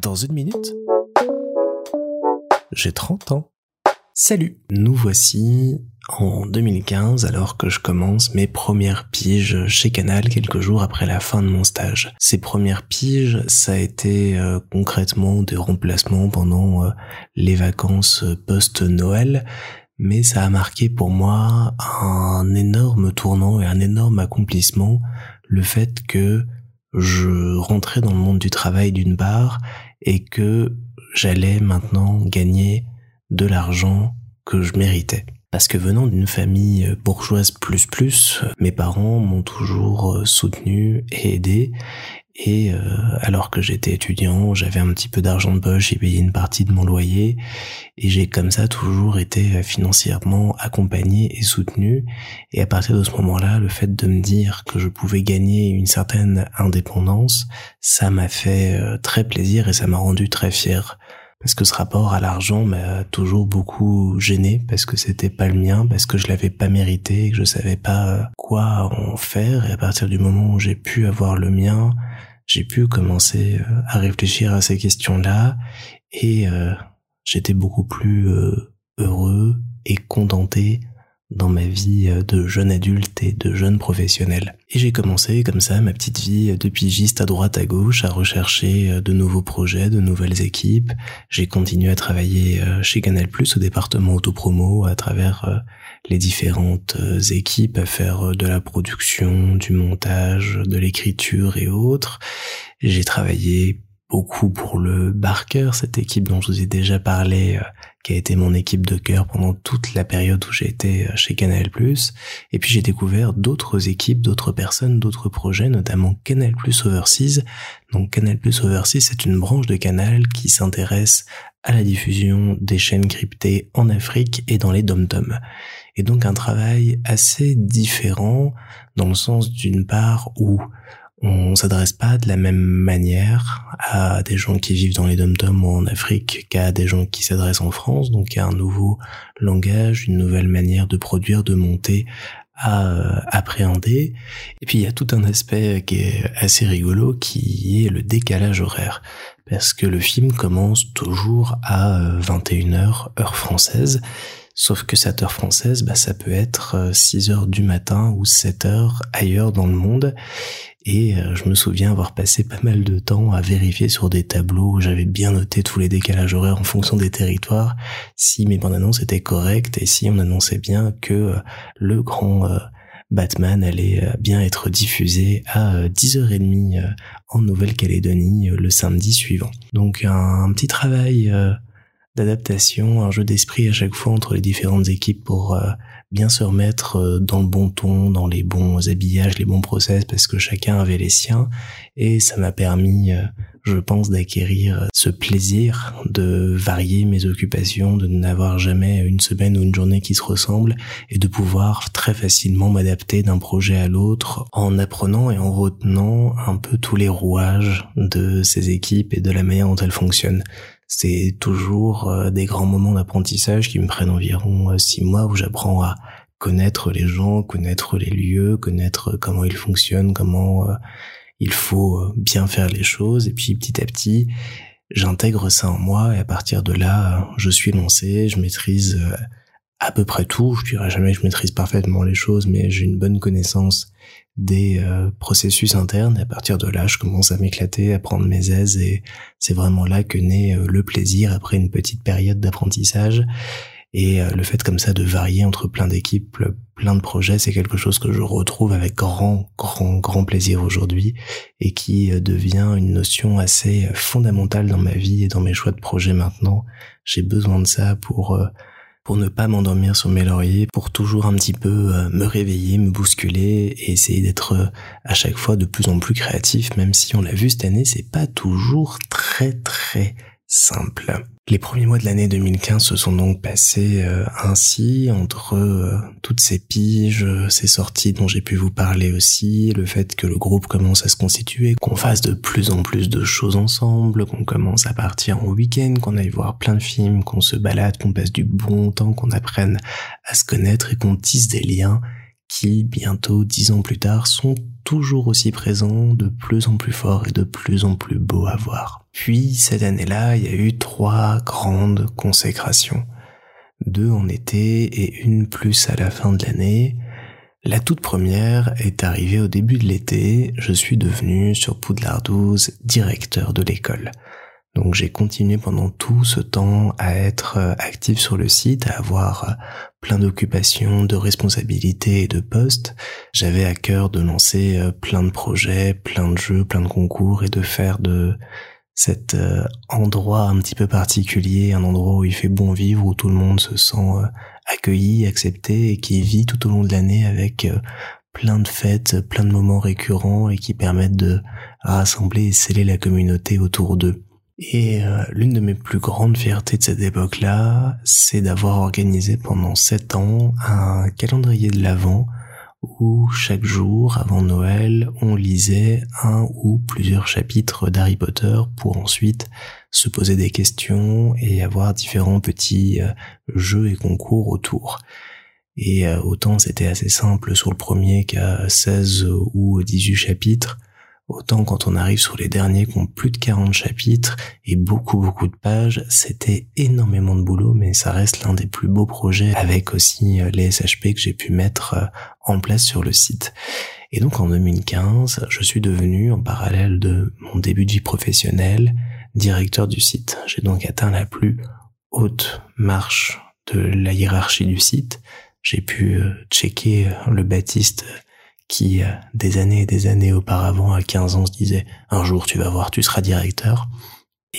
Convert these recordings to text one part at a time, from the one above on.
Dans une minute, j'ai 30 ans. Salut Nous voici en 2015 alors que je commence mes premières piges chez Canal quelques jours après la fin de mon stage. Ces premières piges, ça a été euh, concrètement des remplacements pendant euh, les vacances post-Noël, mais ça a marqué pour moi un énorme tournant et un énorme accomplissement, le fait que je rentrais dans le monde du travail d'une part et que j'allais maintenant gagner de l'argent que je méritais. Parce que venant d'une famille bourgeoise plus plus, mes parents m'ont toujours soutenu et aidé et euh, alors que j'étais étudiant, j'avais un petit peu d'argent de poche, j'ai payé une partie de mon loyer, et j'ai comme ça toujours été financièrement accompagné et soutenu. Et à partir de ce moment-là, le fait de me dire que je pouvais gagner une certaine indépendance, ça m'a fait euh, très plaisir et ça m'a rendu très fier. Parce que ce rapport à l'argent m'a toujours beaucoup gêné, parce que c'était pas le mien, parce que je l'avais pas mérité, que je savais pas quoi en faire, et à partir du moment où j'ai pu avoir le mien, j'ai pu commencer euh, à réfléchir à ces questions-là et euh, j'étais beaucoup plus euh, heureux et contenté dans ma vie de jeune adulte et de jeune professionnel. Et j'ai commencé comme ça ma petite vie de pigiste à droite à gauche à rechercher de nouveaux projets, de nouvelles équipes. J'ai continué à travailler chez Canal+ au département autopromo à travers les différentes euh, équipes à faire euh, de la production, du montage, de l'écriture et autres. J'ai travaillé beaucoup pour le Barker, cette équipe dont je vous ai déjà parlé, euh, qui a été mon équipe de cœur pendant toute la période où j'ai été chez Canal+. Et puis j'ai découvert d'autres équipes, d'autres personnes, d'autres projets, notamment Canal+ Overseas. Donc Canal+ Overseas, c'est une branche de Canal qui s'intéresse à la diffusion des chaînes cryptées en Afrique et dans les dom-toms et donc un travail assez différent dans le sens d'une part où on s'adresse pas de la même manière à des gens qui vivent dans les dom-toms en Afrique qu'à des gens qui s'adressent en France. Donc il un nouveau langage, une nouvelle manière de produire, de monter à euh, appréhender. Et puis il y a tout un aspect qui est assez rigolo qui est le décalage horaire. Parce que le film commence toujours à 21h euh, heure française Sauf que cette heure française, bah, ça peut être 6 euh, heures du matin ou 7 heures ailleurs dans le monde. Et euh, je me souviens avoir passé pas mal de temps à vérifier sur des tableaux où j'avais bien noté tous les décalages horaires en fonction des territoires, si mes bandes annonces étaient correctes et si on annonçait bien que euh, le grand Batman allait bien être diffusé à 10h30 en Nouvelle-Calédonie le samedi suivant. Donc un petit travail d'adaptation, un jeu d'esprit à chaque fois entre les différentes équipes pour euh, bien se remettre euh, dans le bon ton, dans les bons habillages, les bons process, parce que chacun avait les siens, et ça m'a permis, euh, je pense, d'acquérir ce plaisir de varier mes occupations, de n'avoir jamais une semaine ou une journée qui se ressemble, et de pouvoir très facilement m'adapter d'un projet à l'autre en apprenant et en retenant un peu tous les rouages de ces équipes et de la manière dont elles fonctionnent c'est toujours euh, des grands moments d'apprentissage qui me prennent environ euh, six mois où j'apprends à connaître les gens, connaître les lieux, connaître comment ils fonctionnent, comment euh, il faut bien faire les choses. Et puis petit à petit, j'intègre ça en moi et à partir de là, je suis lancé, je maîtrise à peu près tout. Je dirais jamais que je maîtrise parfaitement les choses, mais j'ai une bonne connaissance des euh, processus internes et à partir de là je commence à m'éclater, à prendre mes aises et c'est vraiment là que naît euh, le plaisir après une petite période d'apprentissage et euh, le fait comme ça de varier entre plein d'équipes, plein de projets, c'est quelque chose que je retrouve avec grand, grand, grand plaisir aujourd'hui et qui devient une notion assez fondamentale dans ma vie et dans mes choix de projet maintenant. J'ai besoin de ça pour pour ne pas m'endormir sur mes lauriers, pour toujours un petit peu euh, me réveiller, me bousculer et essayer d'être euh, à chaque fois de plus en plus créatif, même si on l'a vu cette année, c'est pas toujours très très simple. Les premiers mois de l'année 2015 se sont donc passés euh, ainsi entre euh, toutes ces piges, ces sorties dont j'ai pu vous parler aussi, le fait que le groupe commence à se constituer, qu'on fasse de plus en plus de choses ensemble, qu'on commence à partir en week-end, qu'on aille voir plein de films, qu'on se balade, qu'on passe du bon temps, qu'on apprenne à se connaître et qu'on tisse des liens qui, bientôt dix ans plus tard, sont toujours aussi présents, de plus en plus forts et de plus en plus beaux à voir. Puis cette année-là, il y a eu trois grandes consécrations. Deux en été et une plus à la fin de l'année. La toute première est arrivée au début de l'été. Je suis devenu sur Poudlard 12 directeur de l'école. Donc j'ai continué pendant tout ce temps à être euh, actif sur le site, à avoir euh, plein d'occupations, de responsabilités et de postes. J'avais à cœur de lancer euh, plein de projets, plein de jeux, plein de concours et de faire de cet endroit un petit peu particulier, un endroit où il fait bon vivre, où tout le monde se sent accueilli, accepté et qui vit tout au long de l'année avec plein de fêtes, plein de moments récurrents et qui permettent de rassembler et sceller la communauté autour d'eux. Et euh, l'une de mes plus grandes fiertés de cette époque-là, c'est d'avoir organisé pendant sept ans un calendrier de l'Avent où chaque jour avant Noël, on lisait un ou plusieurs chapitres d'Harry Potter pour ensuite se poser des questions et avoir différents petits euh, jeux et concours autour. Et euh, autant c'était assez simple sur le premier qu'à 16 ou 18 chapitres, Autant quand on arrive sur les derniers qui ont plus de 40 chapitres et beaucoup beaucoup de pages, c'était énormément de boulot, mais ça reste l'un des plus beaux projets avec aussi euh, les SHP que j'ai pu mettre euh, en place sur le site. Et donc en 2015, je suis devenu, en parallèle de mon début de vie professionnelle, directeur du site. J'ai donc atteint la plus haute marche de la hiérarchie du site. J'ai pu euh, checker le Baptiste qui, euh, des années et des années auparavant, à 15 ans, se disait un jour tu vas voir, tu seras directeur.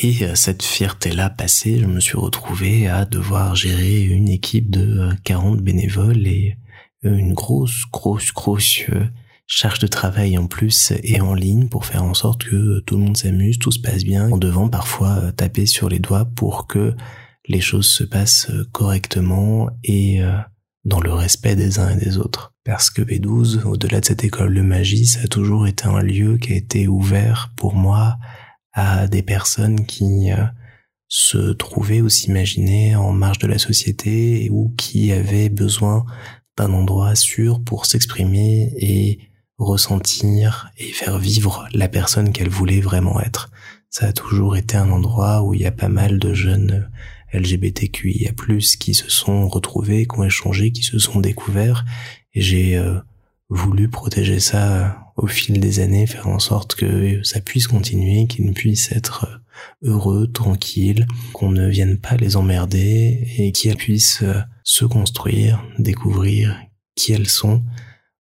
Et euh, cette fierté-là passée, je me suis retrouvé à devoir gérer une équipe de 40 euh, bénévoles et une grosse, grosse, grosse charge de travail en plus et en ligne pour faire en sorte que tout le monde s'amuse, tout se passe bien, en devant parfois taper sur les doigts pour que les choses se passent correctement et dans le respect des uns et des autres. Parce que B12, au-delà de cette école de magie, ça a toujours été un lieu qui a été ouvert pour moi à des personnes qui euh, se trouvaient ou s'imaginaient en marge de la société ou qui avaient besoin d'un endroit sûr pour s'exprimer et ressentir et faire vivre la personne qu'elle voulait vraiment être. Ça a toujours été un endroit où il y a pas mal de jeunes LGBTQIA+, qui se sont retrouvés, qui ont échangé, qui se sont découverts, et j'ai euh, voulu protéger ça euh, au fil des années, faire en sorte que ça puisse continuer, qu'ils puissent être euh, heureux, tranquilles, qu'on ne vienne pas les emmerder, et qu'ils puissent se construire, découvrir qui elles sont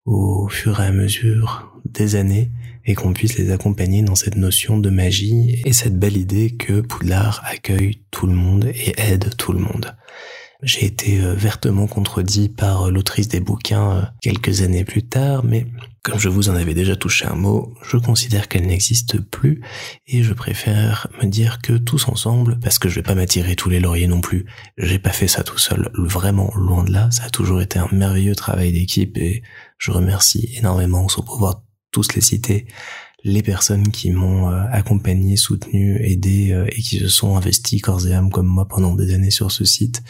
au fur et à mesure des années, et qu'on puisse les accompagner dans cette notion de magie et cette belle idée que Poudlard accueille tout le monde et aide tout le monde. J'ai été euh, vertement contredit par euh, l'autrice des bouquins euh, quelques années plus tard, mais comme je vous en avais déjà touché un mot, je considère qu'elle n'existe plus et je préfère me dire que tous ensemble, parce que je vais pas m'attirer tous les lauriers non plus, j'ai pas fait ça tout seul, vraiment loin de là, ça a toujours été un merveilleux travail d'équipe et je remercie énormément son pouvoir tous les citer, les personnes qui m'ont euh, accompagné, soutenu, aidé euh, et qui se sont investis corps et âme comme moi pendant des années sur ce site.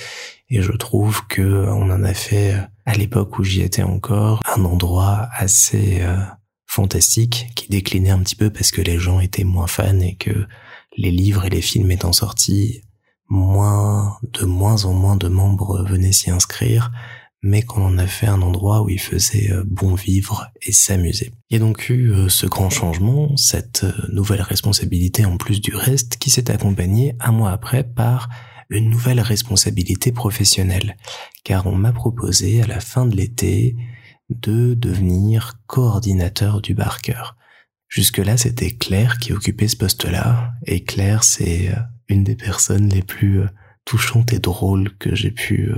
Et je trouve que euh, on en a fait à l'époque où j'y étais encore un endroit assez fantastique qui déclinait un petit peu parce que les gens étaient moins fans et que les livres et les films étant sortis, moins de moins en moins de membres venaient s'y inscrire mais qu'on en a fait un endroit où il faisait euh, bon vivre et s'amuser. Il y a donc eu euh, ce grand changement, cette euh, nouvelle responsabilité en plus du reste, qui s'est accompagnée un mois après par une nouvelle responsabilité professionnelle, car on m'a proposé à la fin de l'été de devenir coordinateur du Barker. Jusque-là, c'était Claire qui occupait ce poste-là, et Claire, c'est une des personnes les plus touchantes et drôles que j'ai pu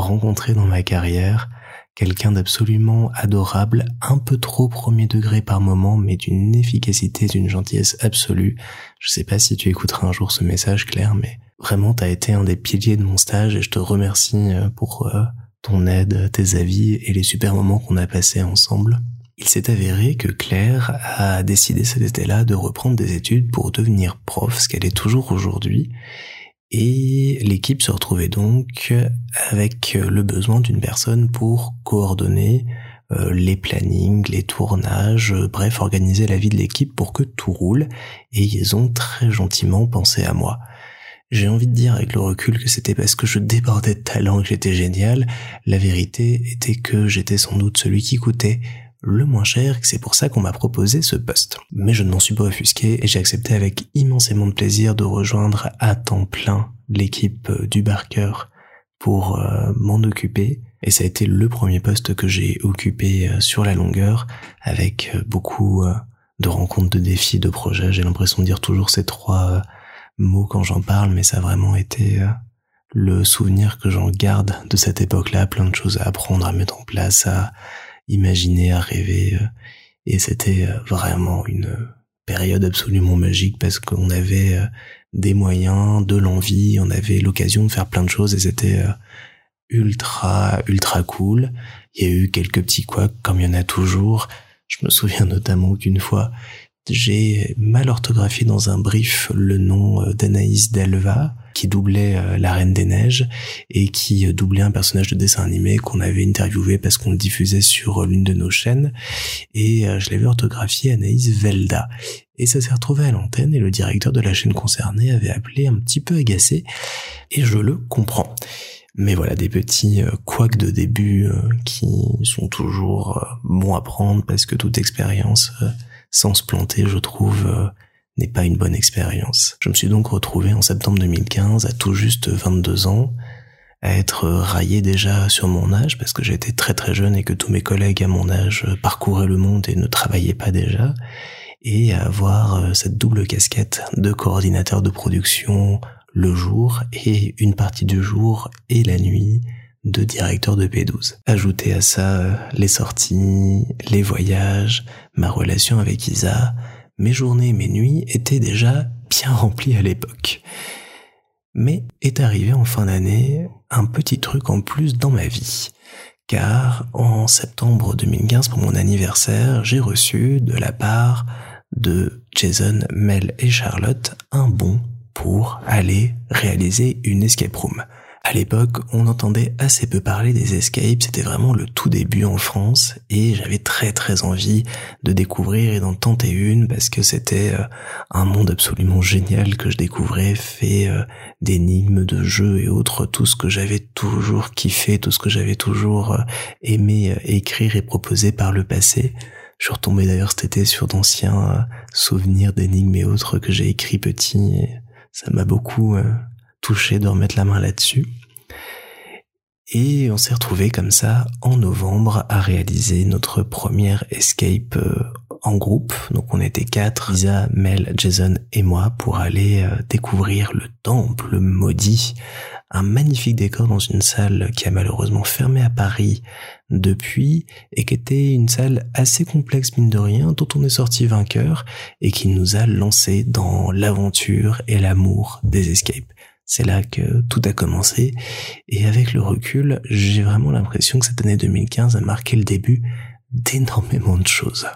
rencontré dans ma carrière, quelqu'un d'absolument adorable, un peu trop premier degré par moment, mais d'une efficacité, d'une gentillesse absolue. Je sais pas si tu écouteras un jour ce message, Claire, mais vraiment, t'as été un des piliers de mon stage et je te remercie euh, pour euh, ton aide, tes avis et les super moments qu'on a passés ensemble. Il s'est avéré que Claire a décidé cet été-là de reprendre des études pour devenir prof, ce qu'elle est toujours aujourd'hui, et l'équipe se retrouvait donc avec le besoin d'une personne pour coordonner euh, les plannings, les tournages, euh, bref, organiser la vie de l'équipe pour que tout roule, et ils ont très gentiment pensé à moi. J'ai envie de dire avec le recul que c'était parce que je débordais de talent que j'étais génial. La vérité était que j'étais sans doute celui qui coûtait le moins cher, et c'est pour ça qu'on m'a proposé ce poste. Mais je ne m'en suis pas offusqué et j'ai accepté avec immensément de plaisir de rejoindre à temps plein l'équipe euh, du Barker pour euh, m'en occuper. Et ça a été le premier poste que j'ai occupé euh, sur la longueur, avec beaucoup de rencontres, de défis, de projets. J'ai l'impression de dire toujours ces trois mots quand j'en parle, mais ça a vraiment été le souvenir que j'en garde de cette époque-là, plein de choses à apprendre, à mettre en place, à imaginer, à rêver. Et c'était vraiment une période absolument magique parce qu'on avait des moyens, de l'envie, on avait l'occasion de faire plein de choses et c'était euh, ultra, ultra cool. Il y a eu quelques petits couacs comme il y en a toujours. Je me souviens notamment qu'une fois, j'ai mal orthographié dans un brief le nom euh, d'Anaïs Delva, qui doublait euh, la Reine des Neiges et qui euh, doublait un personnage de dessin animé qu'on avait interviewé parce qu'on le diffusait sur l'une de nos chaînes. Et je l'avais orthographié Anaïs Velda. Et ça s'est retrouvé à l'antenne et le directeur de la chaîne concernée avait appelé un petit peu agacé. Et je le comprends. Mais voilà, des petits couacs de début qui sont toujours bons à prendre parce que toute expérience sans se planter, je trouve, euh, n'est pas une bonne expérience. Je me suis donc retrouvé en septembre 2015 à tout juste 22 ans, à être raillé déjà sur mon âge parce que j'étais très très jeune et que tous mes collègues à mon âge parcouraient le monde et ne travaillaient pas déjà, et à avoir euh, cette double casquette de coordinateur de production le jour et une partie du jour et la nuit de directeur de P12. Ajouter à ça euh, les sorties, les voyages, ma relation avec Isa, mes journées mes nuits étaient déjà bien remplies à l'époque. Mais est arrivé en fin d'année un petit truc en plus dans ma vie. Car en septembre 2015, pour mon anniversaire, j'ai reçu de la part de Jason, Mel et Charlotte un bon pour aller réaliser une escape room. À l'époque, on entendait assez peu parler des escapes, c'était vraiment le tout début en France, et j'avais très très envie de découvrir et d'en tenter une, parce que c'était euh, un monde absolument génial que je découvrais, fait euh, d'énigmes, de jeux et autres, tout ce que j'avais toujours kiffé, tout ce que j'avais toujours euh, aimé écrire et proposer par le passé. Je suis retombé d'ailleurs cet été sur d'anciens souvenirs d'énigmes et autres que j'ai écrits petit, et ça m'a beaucoup touché de remettre la main là-dessus. Et on s'est retrouvé comme ça en novembre à réaliser notre première escape euh, en groupe. Donc on était quatre, Lisa, Mel, Jason et moi pour aller euh, découvrir le temple maudit. Un magnifique décor dans une salle qui a malheureusement fermé à Paris depuis et qui était une salle assez complexe mine de rien dont on est sorti vainqueur et qui nous a lancé dans l'aventure et l'amour des escapes. C'est là que tout a commencé. Et avec le recul, j'ai vraiment l'impression que cette année 2015 a marqué le début d'énormément de choses.